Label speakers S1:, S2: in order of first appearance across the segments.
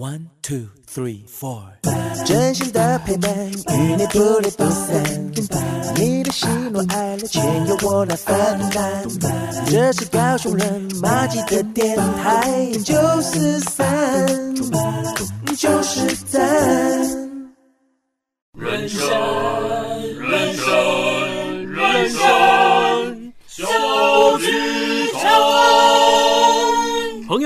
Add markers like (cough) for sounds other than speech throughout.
S1: One two three four，真心的陪伴，与你不离不散。你的喜怒哀乐，全由我来分担。这是高雄人马吉的电台，九四三，就是三。人生，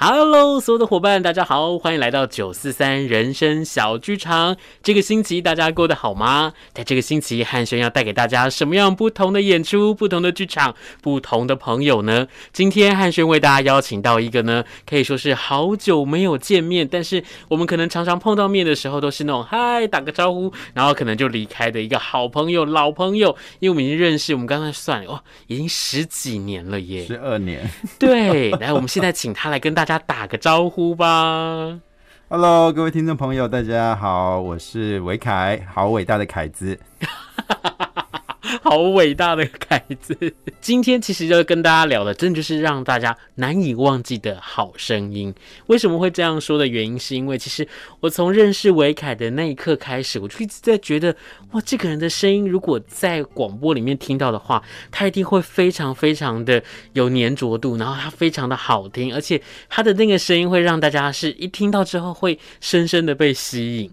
S2: Hello，所有的伙伴，大家好，欢迎来到九四三人生小剧场。这个星期大家过得好吗？在这个星期，汉轩要带给大家什么样不同的演出、不同的剧场、不同的朋友呢？今天汉轩为大家邀请到一个呢，可以说是好久没有见面，但是我们可能常常碰到面的时候，都是那种嗨打个招呼，然后可能就离开的一个好朋友、老朋友，因为我们已经认识，我们刚才算了，哇，已经十几年了耶，
S3: 十二年。
S2: 对，来，我们现在请他来跟大家。大家打个招呼吧
S3: ，Hello，各位听众朋友，大家好，我是维凯，好伟大的凯子。(laughs) (laughs)
S2: 好伟大的凯子！今天其实要跟大家聊的，真的就是让大家难以忘记的好声音。为什么会这样说的原因，是因为其实我从认识维凯的那一刻开始，我就一直在觉得，哇，这个人的声音，如果在广播里面听到的话，他一定会非常非常的有粘着度，然后他非常的好听，而且他的那个声音会让大家是一听到之后会深深的被吸引。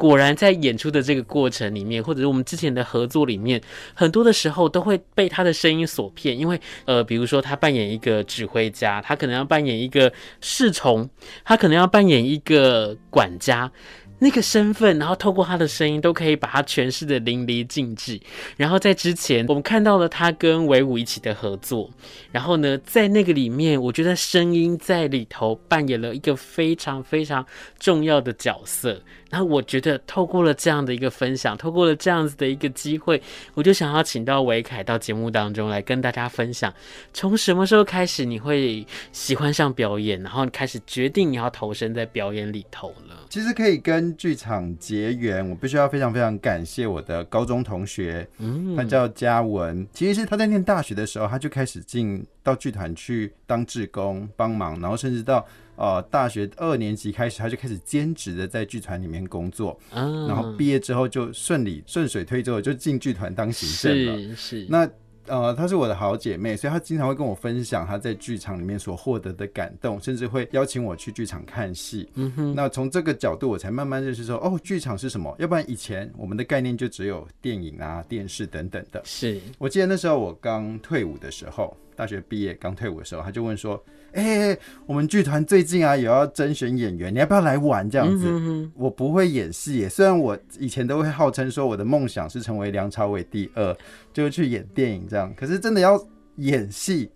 S2: 果然，在演出的这个过程里面，或者是我们之前的合作里面，很多的时候都会被他的声音所骗。因为，呃，比如说他扮演一个指挥家，他可能要扮演一个侍从，他可能要扮演一个管家。那个身份，然后透过他的声音，都可以把他诠释得淋漓尽致。然后在之前，我们看到了他跟维武一起的合作。然后呢，在那个里面，我觉得声音在里头扮演了一个非常非常重要的角色。然后我觉得，透过了这样的一个分享，透过了这样子的一个机会，我就想要请到维凯到节目当中来跟大家分享，从什么时候开始你会喜欢上表演，然后开始决定你要投身在表演里头了。
S3: 其实可以跟剧场结缘，我必须要非常非常感谢我的高中同学，嗯，他叫嘉文。其实是他在念大学的时候，他就开始进到剧团去当志工帮忙，然后甚至到呃大学二年级开始，他就开始兼职的在剧团里面工作，嗯，然后毕业之后就顺理顺水推舟就进剧团当行政了，
S2: 是是
S3: 那。呃，她是我的好姐妹，所以她经常会跟我分享她在剧场里面所获得的感动，甚至会邀请我去剧场看戏。嗯哼，那从这个角度，我才慢慢认识说，哦，剧场是什么？要不然以前我们的概念就只有电影啊、电视等等的。
S2: 是
S3: 我记得那时候我刚退伍的时候，大学毕业刚退伍的时候，他就问说。哎、欸，我们剧团最近啊有要甄选演员，你要不要来玩？这样子，嗯、哼哼我不会演戏耶，虽然我以前都会号称说我的梦想是成为梁朝伟第二，就是去演电影这样。可是真的要演戏，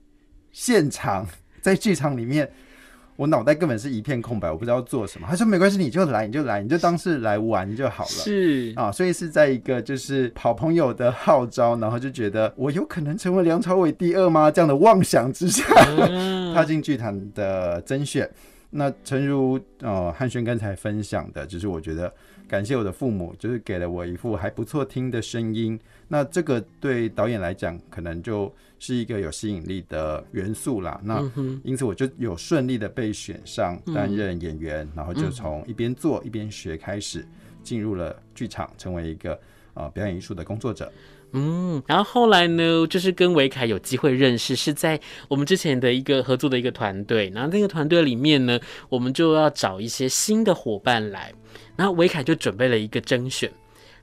S3: 现场在剧场里面。我脑袋根本是一片空白，我不知道做什么。他说没关系，你就来，你就来，你就当是来玩就好了。
S2: 是啊，
S3: 所以是在一个就是好朋友的号召，然后就觉得我有可能成为梁朝伟第二吗？这样的妄想之下，(laughs) 踏进剧团的甄选。那诚如呃汉轩刚才分享的，就是我觉得感谢我的父母，就是给了我一副还不错听的声音。那这个对导演来讲，可能就是一个有吸引力的元素啦。那因此我就有顺利的被选上担任演员，然后就从一边做一边学开始，进入了剧场，成为一个呃表演艺术的工作者。
S2: 嗯，然后后来呢，就是跟维凯有机会认识，是在我们之前的一个合作的一个团队。然后那个团队里面呢，我们就要找一些新的伙伴来，然后维凯就准备了一个甄选。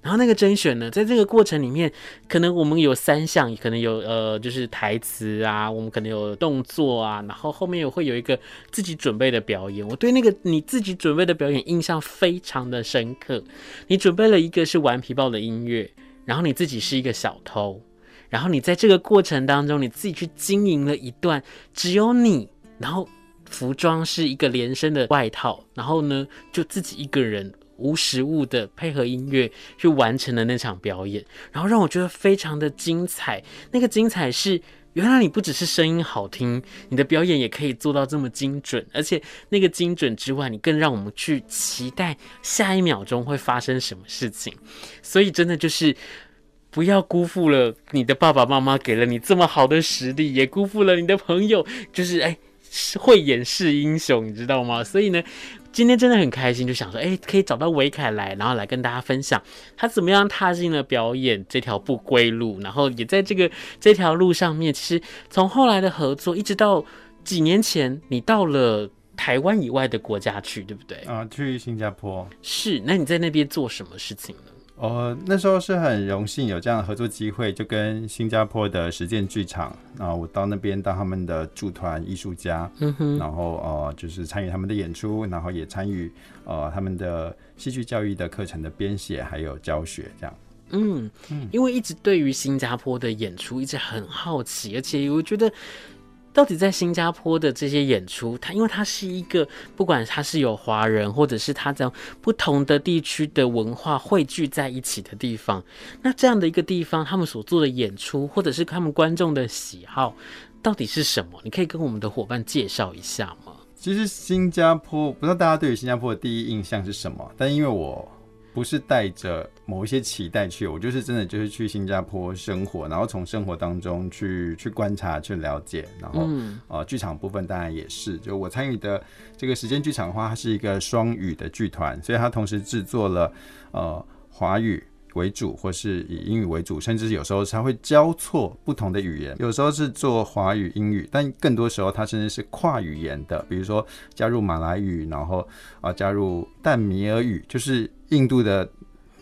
S2: 然后那个甄选呢，在这个过程里面，可能我们有三项，可能有呃，就是台词啊，我们可能有动作啊，然后后面也会有一个自己准备的表演。我对那个你自己准备的表演印象非常的深刻。你准备了一个是顽皮豹的音乐，然后你自己是一个小偷，然后你在这个过程当中，你自己去经营了一段只有你，然后。服装是一个连身的外套，然后呢，就自己一个人无实物的配合音乐去完成了那场表演，然后让我觉得非常的精彩。那个精彩是，原来你不只是声音好听，你的表演也可以做到这么精准，而且那个精准之外，你更让我们去期待下一秒钟会发生什么事情。所以真的就是。不要辜负了你的爸爸妈妈给了你这么好的实力，也辜负了你的朋友，就是哎，慧眼识英雄，你知道吗？所以呢，今天真的很开心，就想说，哎，可以找到维凯来，然后来跟大家分享他怎么样踏进了表演这条不归路，然后也在这个这条路上面，其实从后来的合作，一直到几年前，你到了台湾以外的国家去，对不对？
S3: 啊，去新加坡。
S2: 是，那你在那边做什么事情呢？
S3: 哦，那时候是很荣幸有这样的合作机会，就跟新加坡的实践剧场，然后我到那边当他们的驻团艺术家，然后呃就是参与他们的演出，然后也参与呃他们的戏剧教育的课程的编写还有教学这样。
S2: 嗯嗯，因为一直对于新加坡的演出一直很好奇，而且我觉得。到底在新加坡的这些演出，它因为它是一个，不管它是有华人，或者是它在不同的地区的文化汇聚在一起的地方，那这样的一个地方，他们所做的演出，或者是他们观众的喜好，到底是什么？你可以跟我们的伙伴介绍一下吗？
S3: 其实新加坡，不知道大家对于新加坡的第一印象是什么，但因为我。不是带着某一些期待去，我就是真的就是去新加坡生活，然后从生活当中去去观察、去了解，然后、嗯、呃，剧场部分当然也是，就我参与的这个时间剧场的话，它是一个双语的剧团，所以它同时制作了呃华语为主，或是以英语为主，甚至有时候它会交错不同的语言，有时候是做华语、英语，但更多时候它甚至是跨语言的，比如说加入马来语，然后啊、呃、加入但米尔语，就是印度的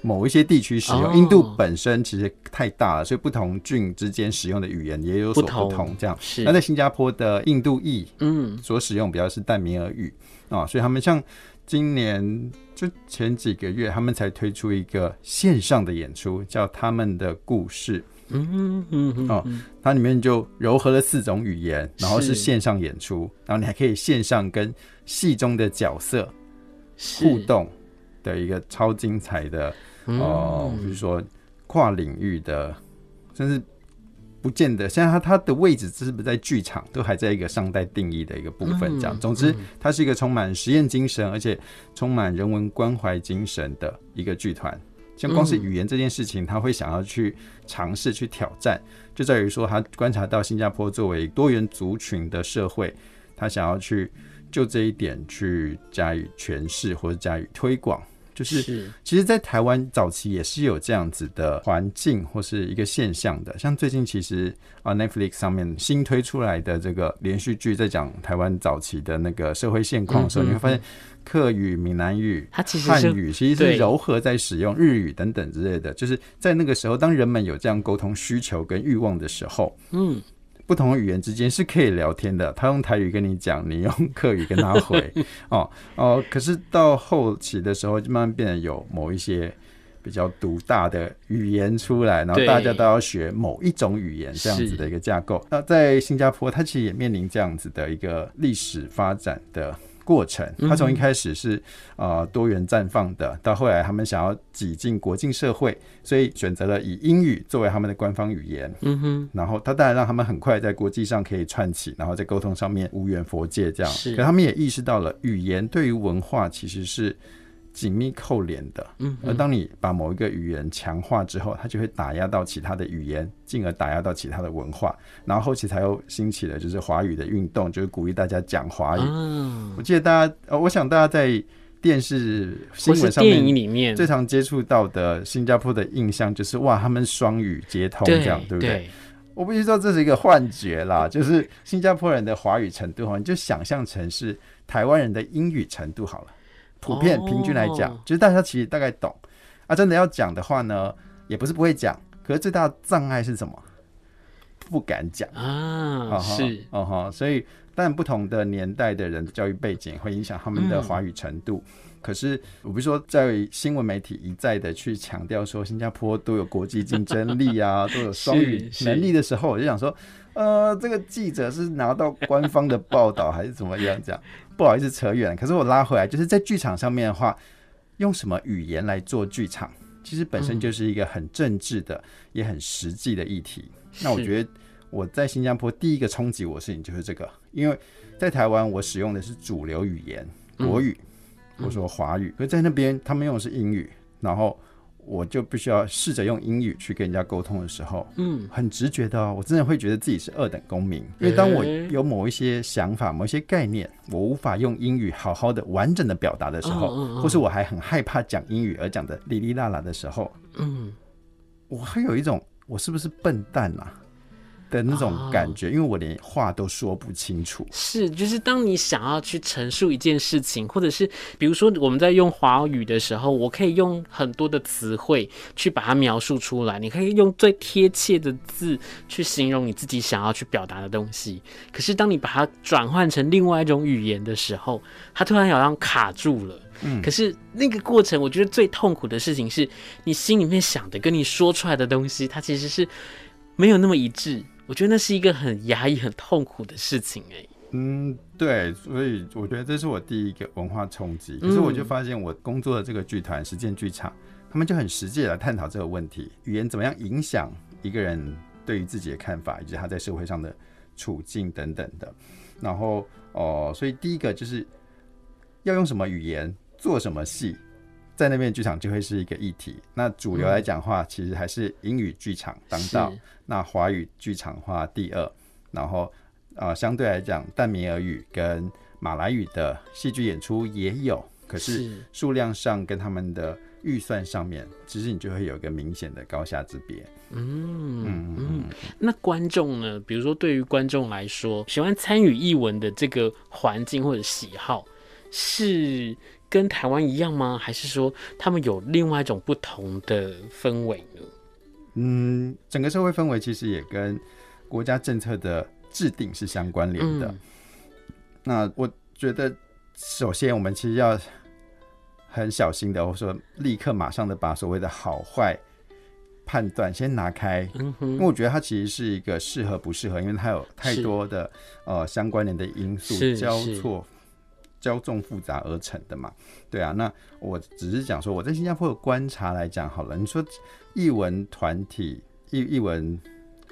S3: 某一些地区使用。哦、印度本身其实太大了，所以不同郡之间使用的语言也有所不同。这样是那在新加坡的印度裔，嗯，所使用比较是淡米尔语啊、哦，所以他们像。今年就前几个月，他们才推出一个线上的演出，叫《他们的故事》。嗯嗯嗯哦，它里面就糅合了四种语言，然后是线上演出，然后你还可以线上跟戏中的角色互动的一个超精彩的哦，比如说跨领域的，甚至。不见得，现在它它的位置是不是在剧场，都还在一个上代定义的一个部分。这样，总之，它是一个充满实验精神，而且充满人文关怀精神的一个剧团。像光是语言这件事情，他会想要去尝试去挑战，就在于说，他观察到新加坡作为多元族群的社会，他想要去就这一点去加以诠释或者加以推广。就是，其实，在台湾早期也是有这样子的环境或是一个现象的。像最近，其实啊，Netflix 上面新推出来的这个连续剧，在讲台湾早期的那个社会现况的时候，你会发现客语、闽南语、汉语其实是柔和在使用，日语等等之类的。就是在那个时候，当人们有这样沟通需求跟欲望的时候，嗯。不同语言之间是可以聊天的，他用台语跟你讲，你用客语跟他回，(laughs) 哦哦。可是到后期的时候，就慢慢变得有某一些比较独大的语言出来，然后大家都要学某一种语言，这样子的一个架构。那在新加坡，它其实也面临这样子的一个历史发展的。过程，他从一开始是呃多元绽放的，到后来他们想要挤进国际社会，所以选择了以英语作为他们的官方语言。嗯哼，然后他当然让他们很快在国际上可以串起，然后在沟通上面无缘佛界这样。是，可他们也意识到了语言对于文化其实是。紧密扣连的，嗯，而当你把某一个语言强化之后，它就会打压到其他的语言，进而打压到其他的文化，然后后期才又兴起了就是华语的运动，就是鼓励大家讲华语。嗯，我记得大家，呃，我想大家在电视新闻上面里面最常接触到的新加坡的印象就是哇，他们双语接通这样，对不对？对，我必须说这是一个幻觉啦，就是新加坡人的华语程度哈，你就想象成是台湾人的英语程度好了。普遍平均来讲，oh. 就是大家其实大概懂啊。真的要讲的话呢，也不是不会讲，可是最大的障碍是什么？不敢讲啊。Oh, 是哦哈，所以当然不同的年代的人的教育背景会影响他们的华语程度。嗯、可是我比如说在新闻媒体一再的去强调说新加坡都有国际竞争力啊，(laughs) 都有双语能力的时候，我就想说。呃，这个记者是拿到官方的报道还是怎么样？这样不好意思扯远，可是我拉回来，就是在剧场上面的话，用什么语言来做剧场，其实本身就是一个很政治的，也很实际的议题。那我觉得我在新加坡第一个冲击我的事情就是这个，因为在台湾我使用的是主流语言国语，我说华语，可是在那边他们用的是英语，然后。我就必须要试着用英语去跟人家沟通的时候，嗯，很直觉的，我真的会觉得自己是二等公民，因为当我有某一些想法、某一些概念，我无法用英语好好的、完整的表达的时候，或是我还很害怕讲英语而讲的哩哩啦啦的时候，嗯，我还有一种，我是不是笨蛋啊？的那种感觉，因为我连话都说不清楚。
S2: 是，就是当你想要去陈述一件事情，或者是比如说我们在用华语的时候，我可以用很多的词汇去把它描述出来。你可以用最贴切的字去形容你自己想要去表达的东西。可是当你把它转换成另外一种语言的时候，它突然好像卡住了。嗯，可是那个过程，我觉得最痛苦的事情是你心里面想的跟你说出来的东西，它其实是没有那么一致。我觉得那是一个很压抑、很痛苦的事情哎。
S3: 嗯，对，所以我觉得这是我第一个文化冲击。可是我就发现，我工作的这个剧团实践剧场，他们就很实际来探讨这个问题：语言怎么样影响一个人对于自己的看法，以及他在社会上的处境等等的。然后哦，所以第一个就是要用什么语言做什么戏。在那边剧场就会是一个议题。那主流来讲的话，其实还是英语剧场当道。那华语剧场话第二。然后呃，相对来讲，淡米尔语跟马来语的戏剧演出也有，可是数量上跟他们的预算上面，其实你就会有一个明显的高下之别。
S2: 嗯嗯嗯。那观众呢？比如说，对于观众来说，喜欢参与译文的这个环境或者喜好是。跟台湾一样吗？还是说他们有另外一种不同的氛围呢？
S3: 嗯，整个社会氛围其实也跟国家政策的制定是相关联的。嗯。那我觉得，首先我们其实要很小心的，或者说立刻马上的把所谓的好坏判断先拿开。嗯。因为我觉得它其实是一个适合不适合，因为它有太多的呃相关联的因素交错。交纵复杂而成的嘛，对啊，那我只是讲说我在新加坡的观察来讲好了。你说译文团体、译译文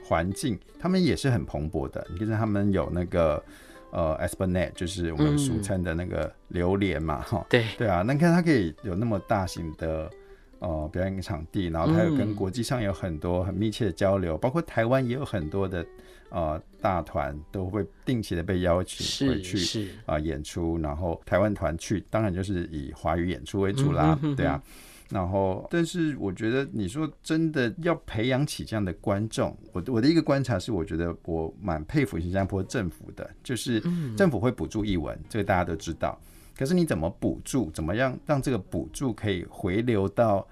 S3: 环境，他们也是很蓬勃的。你看他们有那个呃 Esplanade 就是我们俗称的那个榴莲嘛，哈、嗯，对对啊，那你看它可以有那么大型的呃表演场地，然后它有跟国际上有很多很密切的交流，包括台湾也有很多的。呃，大团都会定期的被邀请回去啊、呃、演出，然后台湾团去，当然就是以华语演出为主啦，嗯、对啊。然后，但是我觉得你说真的要培养起这样的观众，我我的一个观察是，我觉得我蛮佩服新加坡政府的，就是政府会补助艺文，这个大家都知道。可是你怎么补助？怎么样让这个补助可以回流到？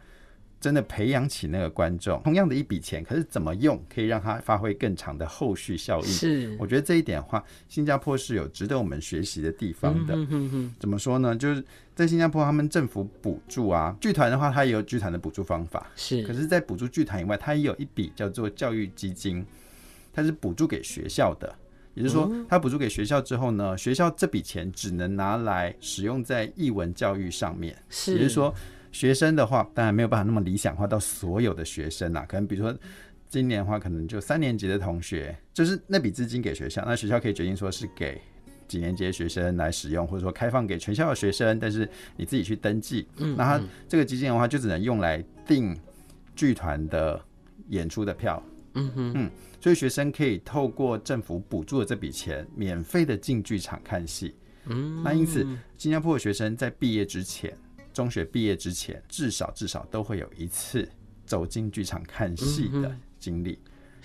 S3: 真的培养起那个观众，同样的一笔钱，可是怎么用可以让它发挥更长的后续效应？是，我觉得这一点的话，新加坡是有值得我们学习的地方的。嗯、哼哼怎么说呢？就是在新加坡，他们政府补助啊，剧团的话，它也有剧团的补助方法。是，可是，在补助剧团以外，它也有一笔叫做教育基金，它是补助给学校的。也就是说，它补助给学校之后呢，学校这笔钱只能拿来使用在艺文教育上面。是，也就是说。学生的话，当然没有办法那么理想化到所有的学生啊。可能比如说，今年的话，可能就三年级的同学，就是那笔资金给学校，那学校可以决定说是给几年级的学生来使用，或者说开放给全校的学生，但是你自己去登记。嗯，那他这个基金的话，就只能用来订剧团的演出的票。嗯哼，嗯，所以学生可以透过政府补助的这笔钱，免费的进剧场看戏。嗯，那因此，新加坡的学生在毕业之前。中学毕业之前，至少至少都会有一次走进剧场看戏的经历。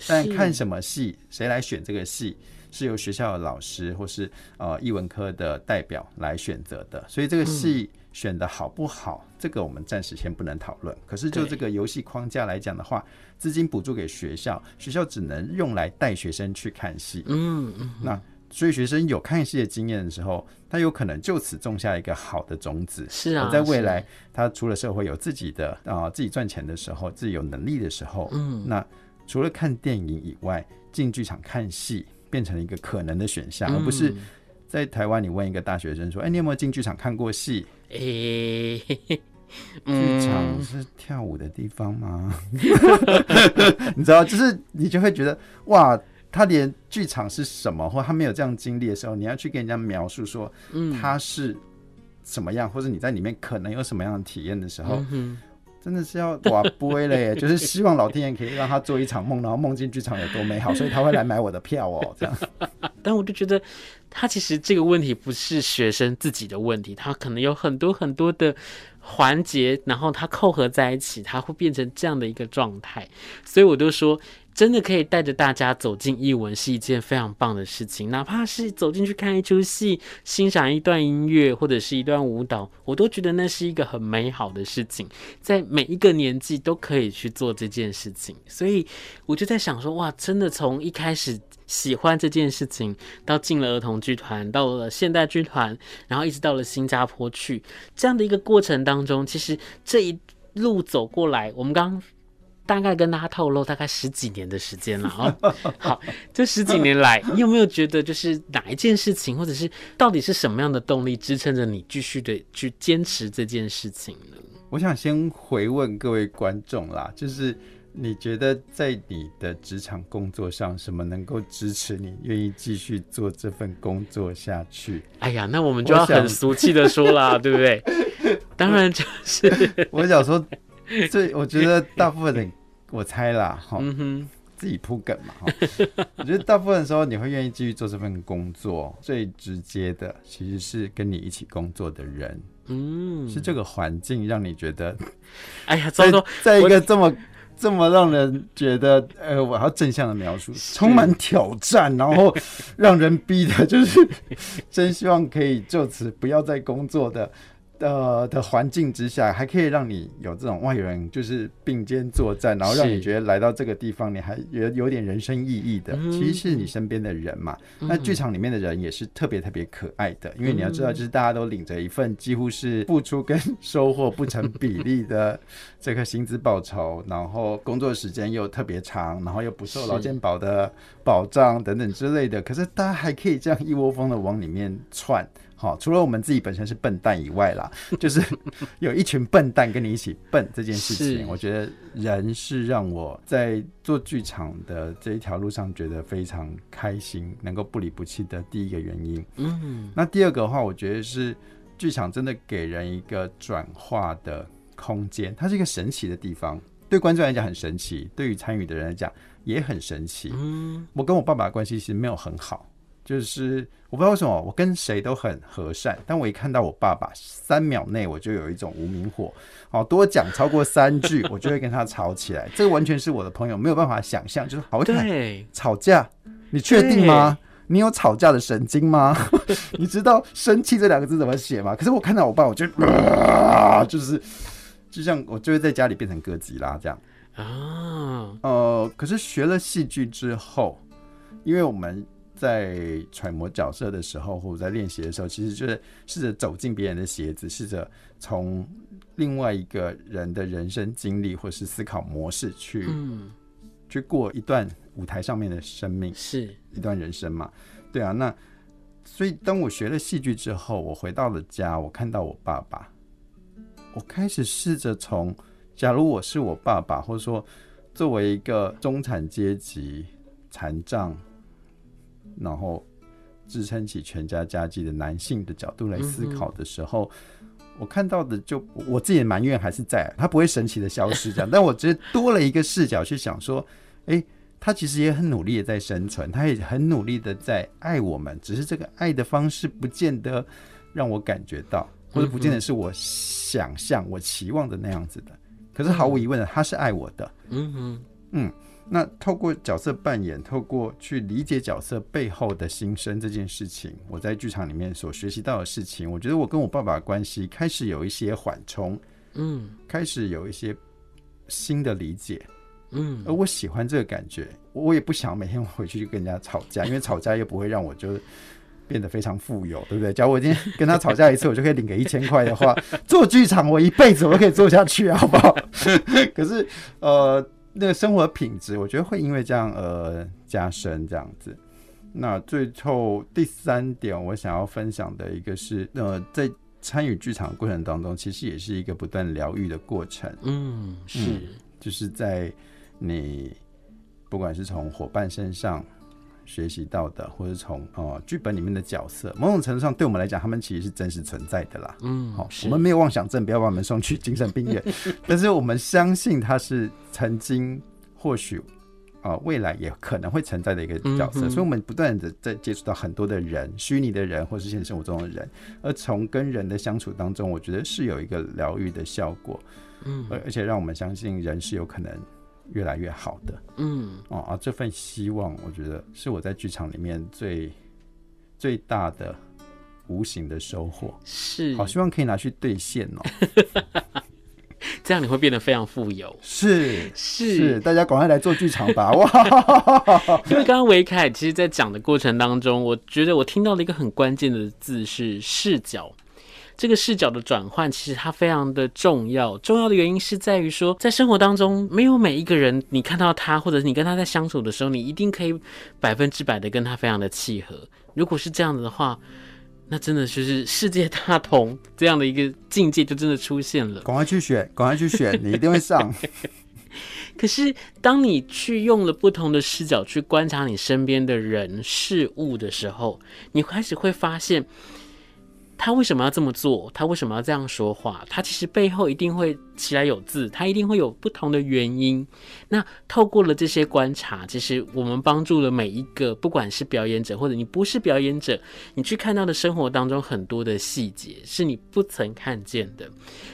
S3: 但看什么戏，谁来选这个戏，是由学校的老师或是呃艺文科的代表来选择的。所以这个戏选的好不好，这个我们暂时先不能讨论。可是就这个游戏框架来讲的话，资金补助给学校，学校只能用来带学生去看戏。嗯嗯，那。所以学生有看戏的经验的时候，他有可能就此种下一个好的种子。是啊，在未来他出了社会有自己的啊、呃、自己赚钱的时候，自己有能力的时候，嗯，那除了看电影以外，进剧场看戏变成了一个可能的选项，而不是在台湾你问一个大学生说：“哎，你有没有进剧场看过戏？”哎，剧场是跳舞的地方吗？(laughs) 你知道，就是你就会觉得哇，他连剧场是什么，或他没有这样经历的时候，你要去跟人家描述说，嗯，他是什么样，或者你在里面可能有什么样的体验的时候。真的是要哇不会嘞，就是希望老天爷可以让他做一场梦，然后梦境剧场有多美好，所以他会来买我的票哦。(laughs) 这样，
S2: 但我就觉得他其实这个问题不是学生自己的问题，他可能有很多很多的环节，然后他扣合在一起，他会变成这样的一个状态。所以我就说。真的可以带着大家走进艺文是一件非常棒的事情，哪怕是走进去看一出戏，欣赏一段音乐或者是一段舞蹈，我都觉得那是一个很美好的事情，在每一个年纪都可以去做这件事情。所以我就在想说，哇，真的从一开始喜欢这件事情，到进了儿童剧团，到了现代剧团，然后一直到了新加坡去，这样的一个过程当中，其实这一路走过来，我们刚。大概跟大家透露大概十几年的时间了啊。(laughs) 好，这十几年来，(laughs) 你有没有觉得就是哪一件事情，或者是到底是什么样的动力支撑着你继续的去坚持这件事情呢？
S3: 我想先回问各位观众啦，就是你觉得在你的职场工作上，什么能够支持你愿意继续做这份工作下去？
S2: 哎呀，那我们就要很俗气的说啦，(laughs) 对不对？当然就是
S3: 我想说，这我觉得大部分的。我猜啦，哈、嗯，自己铺梗嘛，哈。(laughs) 我觉得大部分的时候，你会愿意继续做这份工作，最直接的其实是跟你一起工作的人，嗯，是这个环境让你觉得，
S2: 哎呀，糟糕，
S3: 在一个这么这么让人觉得，呃，我要正向的描述，充满挑战，然后让人逼的，就是 (laughs) 真希望可以就此不要再工作的。呃的环境之下，还可以让你有这种外人就是并肩作战，然后让你觉得来到这个地方，你还有有点人生意义的，其实是你身边的人嘛。那剧场里面的人也是特别特别可爱的，因为你要知道，就是大家都领着一份几乎是付出跟收获不成比例的 (laughs) 这个薪资报酬，然后工作时间又特别长，然后又不受劳健保的保障等等之类的，可是大家还可以这样一窝蜂的往里面窜。好，除了我们自己本身是笨蛋以外啦，(laughs) 就是有一群笨蛋跟你一起笨这件事情，我觉得人是让我在做剧场的这一条路上觉得非常开心，能够不离不弃的第一个原因。嗯，那第二个的话，我觉得是剧场真的给人一个转化的空间，它是一个神奇的地方，对观众来讲很神奇，对于参与的人来讲也很神奇。嗯，我跟我爸爸的关系其实没有很好。就是我不知道为什么我跟谁都很和善，但我一看到我爸爸，三秒内我就有一种无名火，好多讲超过三句，(laughs) 我就会跟他吵起来。这个完全是我的朋友没有办法想象，就是好对吵架，你确定吗？你有吵架的神经吗？(laughs) 你知道生气这两个字怎么写吗？可是我看到我爸，我就啊，(laughs) 就是就像我就会在家里变成哥吉拉这样啊。呃，可是学了戏剧之后，因为我们。在揣摩角色的时候，或者在练习的时候，其实就是试着走进别人的鞋子，试着从另外一个人的人生经历或是思考模式去，嗯，去过一段舞台上面的生命，是一段人生嘛？对啊。那所以当我学了戏剧之后，我回到了家，我看到我爸爸，我开始试着从，假如我是我爸爸，或者说作为一个中产阶级残障。然后支撑起全家家计的男性的角度来思考的时候，我看到的就我自己的埋怨还是在，他不会神奇的消失这样，(laughs) 但我觉得多了一个视角去想说，诶，他其实也很努力的在生存，他也很努力的在爱我们，只是这个爱的方式不见得让我感觉到，或者不见得是我想象、我期望的那样子的。可是毫无疑问的，他是爱我的。嗯嗯嗯。那透过角色扮演，透过去理解角色背后的心声这件事情，我在剧场里面所学习到的事情，我觉得我跟我爸爸的关系开始有一些缓冲，嗯，开始有一些新的理解，嗯，而我喜欢这个感觉，我也不想每天回去就跟人家吵架，因为吵架又不会让我就变得非常富有，对不对？假如我今天跟他吵架一次，我就可以领个一千块的话，做剧场我一辈子我都可以做下去，好不好？(laughs) 可是，呃。那个生活品质，我觉得会因为这样而加深这样子。那最后第三点，我想要分享的一个是，呃，在参与剧场的过程当中，其实也是一个不断疗愈的过程。
S2: 嗯，是，
S3: 嗯，就是在你不管是从伙伴身上学习到的，或者从呃剧本里面的角色，某种程度上对我们来讲，他们其实是真实存在的啦。
S2: 嗯，
S3: 好，我们没有妄想症，不要把我们送去精神病院，(laughs) 但是我们相信他是曾经或许。啊、呃，未来也可能会存在的一个角色，嗯、所以我们不断的在接触到很多的人，虚拟的人，或是现实生活中的人，而从跟人的相处当中，我觉得是有一个疗愈的效果，嗯，而而且让我们相信人是有可能越来越好的，嗯，哦啊，这份希望，我觉得是我在剧场里面最最大的无形的收获，
S2: 是，
S3: 好希望可以拿去兑现哦。(laughs)
S2: 这样你会变得非常富有，
S3: 是
S2: 是，
S3: 是，大家赶快来做剧场吧！哇，(laughs)
S2: 因为刚刚维凯其实，在讲的过程当中，我觉得我听到了一个很关键的字是视角。这个视角的转换，其实它非常的重要。重要的原因是在于说，在生活当中，没有每一个人，你看到他，或者是你跟他在相处的时候，你一定可以百分之百的跟他非常的契合。如果是这样子的话，那真的就是世界大同这样的一个境界就真的出现了。
S3: 赶快去选，赶快去选，你一定会上。(laughs)
S2: 可是当你去用了不同的视角去观察你身边的人事物的时候，你开始会发现。他为什么要这么做？他为什么要这样说话？他其实背后一定会起来有字，他一定会有不同的原因。那透过了这些观察，其实我们帮助了每一个，不管是表演者或者你不是表演者，你去看到的生活当中很多的细节是你不曾看见的。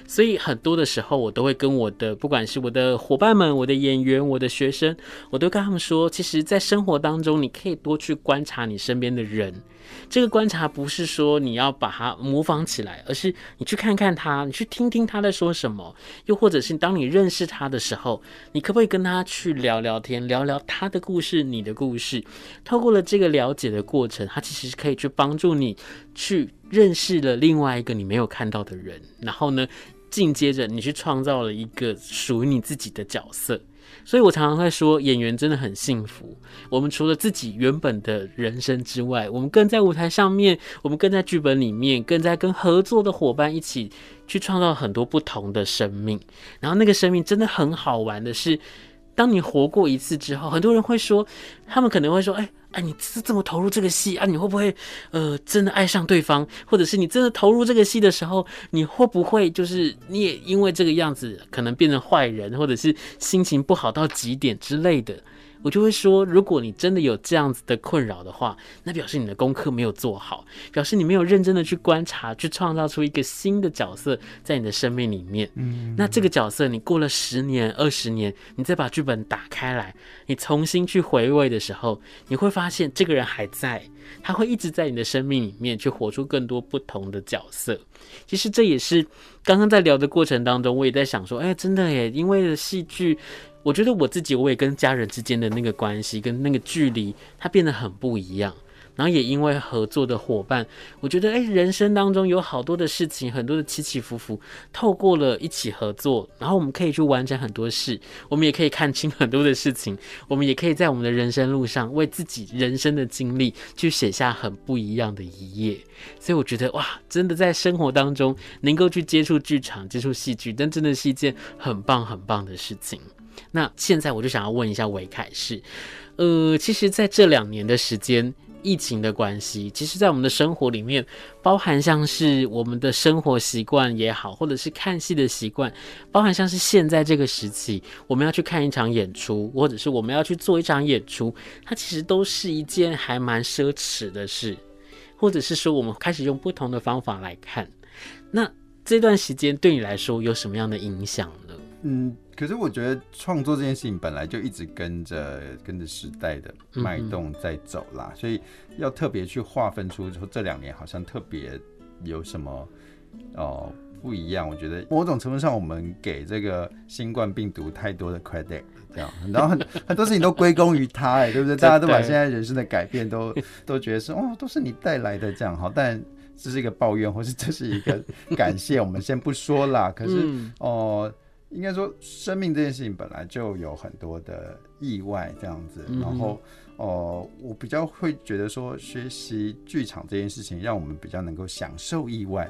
S2: 所以很多的时候，我都会跟我的，不管是我的伙伴们、我的演员、我的学生，我都跟他们说，其实，在生活当中，你可以多去观察你身边的人。这个观察不是说你要把它模仿起来，而是你去看看他，你去听听他在说什么，又或者是当你认识他的时候，你可不可以跟他去聊聊天，聊聊他的故事，你的故事？透过了这个了解的过程，他其实是可以去帮助你去认识了另外一个你没有看到的人，然后呢，紧接着你去创造了一个属于你自己的角色。所以我常常在说，演员真的很幸福。我们除了自己原本的人生之外，我们更在舞台上面，我们更在剧本里面，更在跟合作的伙伴一起去创造很多不同的生命。然后那个生命真的很好玩的是，当你活过一次之后，很多人会说，他们可能会说，哎。啊，你是这么投入这个戏啊？你会不会呃真的爱上对方？或者是你真的投入这个戏的时候，你会不会就是你也因为这个样子可能变成坏人，或者是心情不好到极点之类的？我就会说，如果你真的有这样子的困扰的话，那表示你的功课没有做好，表示你没有认真的去观察，去创造出一个新的角色在你的生命里面。嗯，那这个角色你过了十年、二十年，你再把剧本打开来，你重新去回味的时候，你会发现这个人还在，他会一直在你的生命里面去活出更多不同的角色。其实这也是刚刚在聊的过程当中，我也在想说，哎，真的耶，因为戏剧。我觉得我自己，我也跟家人之间的那个关系跟那个距离，它变得很不一样。然后也因为合作的伙伴，我觉得，哎，人生当中有好多的事情，很多的起起伏伏，透过了一起合作，然后我们可以去完成很多事，我们也可以看清很多的事情，我们也可以在我们的人生路上，为自己人生的经历去写下很不一样的一页。所以我觉得，哇，真的在生活当中能够去接触剧场、接触戏剧，但真的是一件很棒很棒的事情。那现在我就想要问一下维凯是，呃，其实在这两年的时间，疫情的关系，其实在我们的生活里面，包含像是我们的生活习惯也好，或者是看戏的习惯，包含像是现在这个时期，我们要去看一场演出，或者是我们要去做一场演出，它其实都是一件还蛮奢侈的事，或者是说我们开始用不同的方法来看，那这段时间对你来说有什么样的影响呢？
S3: 嗯。可是我觉得创作这件事情本来就一直跟着跟着时代的脉动在走啦，所以要特别去划分出说这两年好像特别有什么哦不一样。我觉得某种程度上我们给这个新冠病毒太多的 credit，这样，然后很很多事情都归功于他，哎，对不对？大家都把现在人生的改变都都觉得是哦，都是你带来的这样好，但这是一个抱怨，或是这是一个感谢，我们先不说啦。可是哦。应该说生命这件事情本来就有很多的意外这样子，然后哦、呃，我比较会觉得说学习剧场这件事情，让我们比较能够享受意外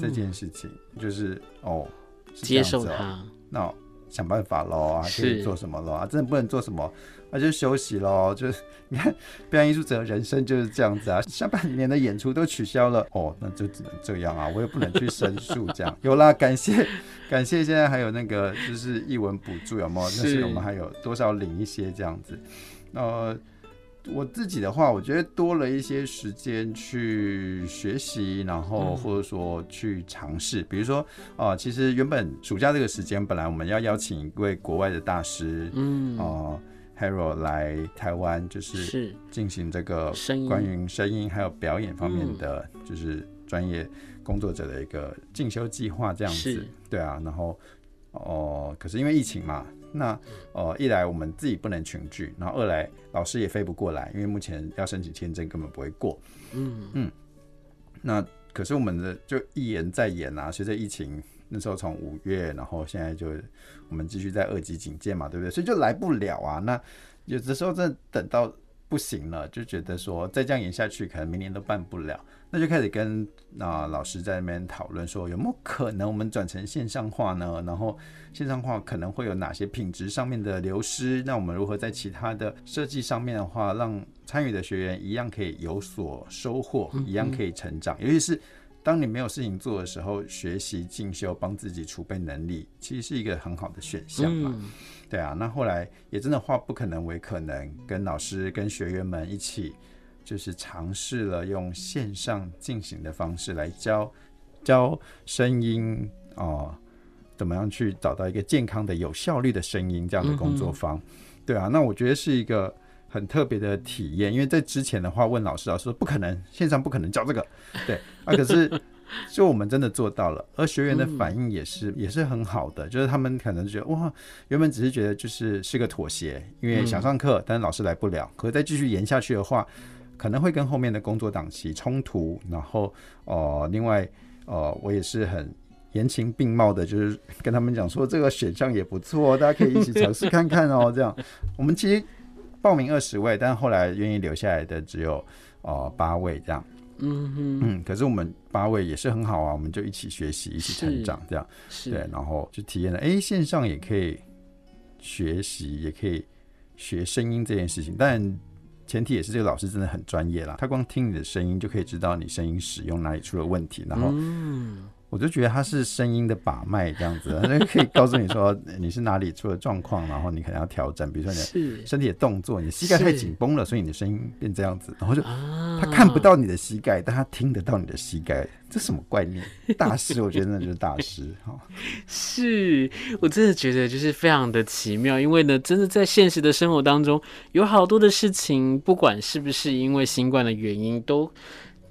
S3: 这件事情，就是哦，接受它，那。想办法喽啊，可以做什么喽啊？真的不能做什么，那、啊、就休息喽。就是 (laughs) 你看，表演艺术者人生就是这样子啊。下半年的演出都取消了，哦，那就只能这样啊。我也不能去申诉这样。有啦，感谢感谢，现在还有那个就是译文补助有没有？那是我们还有多少领一些这样子，呃。我自己的话，我觉得多了一些时间去学习，然后或者说去尝试。比如说，啊、呃，其实原本暑假这个时间，本来我们要邀请一位国外的大师，嗯，哦、呃、来台湾，就是进行这个关于声音还有表演方面的，就是专业工作者的一个进修计划这样子。对啊，然后哦、呃，可是因为疫情嘛。那呃，一来我们自己不能群聚，然后二来老师也飞不过来，因为目前要申请签证根本不会过。嗯嗯。那可是我们的就一延再延啊，随着疫情那时候从五月，然后现在就我们继续在二级警戒嘛，对不对？所以就来不了啊。那有的时候真的等到不行了，就觉得说再这样演下去，可能明年都办不了。那就开始跟啊、呃、老师在那边讨论说，有没有可能我们转成线上化呢？然后线上化可能会有哪些品质上面的流失？那我们如何在其他的设计上面的话，让参与的学员一样可以有所收获，一样可以成长？尤其是当你没有事情做的时候，学习进修，帮自己储备能力，其实是一个很好的选项嘛。对啊，那后来也真的化不可能为可能，跟老师跟学员们一起。就是尝试了用线上进行的方式来教教声音哦、呃，怎么样去找到一个健康的、有效率的声音这样的工作方？对啊，那我觉得是一个很特别的体验，因为在之前的话问老师，老师说不可能，线上不可能教这个，(laughs) 对啊，可是就我们真的做到了，而学员的反应也是也是很好的，就是他们可能觉得哇，原本只是觉得就是是个妥协，因为想上课，但是老师来不了，可是再继续延下去的话。可能会跟后面的工作档期冲突，然后哦、呃，另外呃，我也是很言情并茂的，就是跟他们讲说这个选项也不错，大家可以一起尝试看看哦。这样，我们其实报名二十位，但后来愿意留下来的只有哦八位这样。嗯哼嗯，可是我们八位也是很好啊，我们就一起学习，一起成长，这样是对，然后就体验了，哎，线上也可以学习，也可以学声音这件事情，但。前提也是这个老师真的很专业啦，他光听你的声音就可以知道你声音使用哪里出了问题，然后我就觉得他是声音的把脉这样子，(laughs) 他就可以告诉你说你是哪里出了状况，然后你可能要调整，比如说你的身体的动作，你的膝盖太紧绷了，所以你的声音变这样子，然后就他看不到你的膝盖，但他听得到你的膝盖，这什么怪念？大师，我觉得那就是大师哈。(laughs)
S2: 是我真的觉得就是非常的奇妙，因为呢，真的在现实的生活当中，有好多的事情，不管是不是因为新冠的原因，都。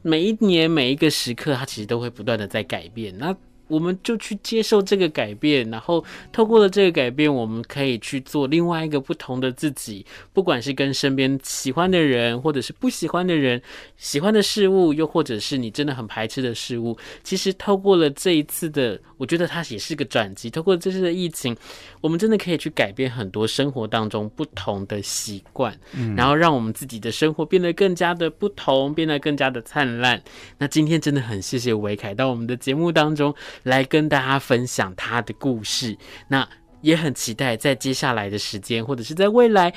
S2: 每一年每一个时刻，它其实都会不断的在改变。那我们就去接受这个改变，然后透过了这个改变，我们可以去做另外一个不同的自己。不管是跟身边喜欢的人，或者是不喜欢的人，喜欢的事物，又或者是你真的很排斥的事物，其实透过了这一次的，我觉得它也是个转机。透过这次的疫情，我们真的可以去改变很多生活当中不同的习惯，嗯，然后让我们自己的生活变得更加的不同，变得更加的灿烂。那今天真的很谢谢维凯到我们的节目当中。来跟大家分享他的故事，那也很期待在接下来的时间，或者是在未来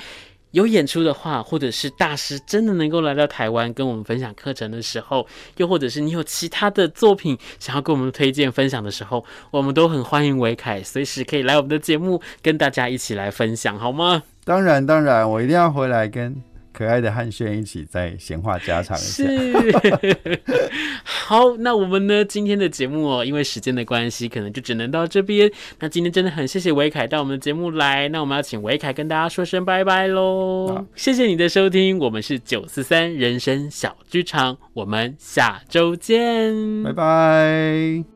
S2: 有演出的话，或者是大师真的能够来到台湾跟我们分享课程的时候，又或者是你有其他的作品想要跟我们推荐分享的时候，我们都很欢迎维凯随时可以来我们的节目跟大家一起来分享，好吗？
S3: 当然，当然，我一定要回来跟。可爱的汉轩一起在闲话家常一下。
S2: 是，好，那我们呢？今天的节目哦，因为时间的关系，可能就只能到这边。那今天真的很谢谢维凯到我们的节目来，那我们要请维凯跟大家说声拜拜喽。谢谢你的收听，我们是九四三人生小剧场，我们下周见，
S3: 拜拜。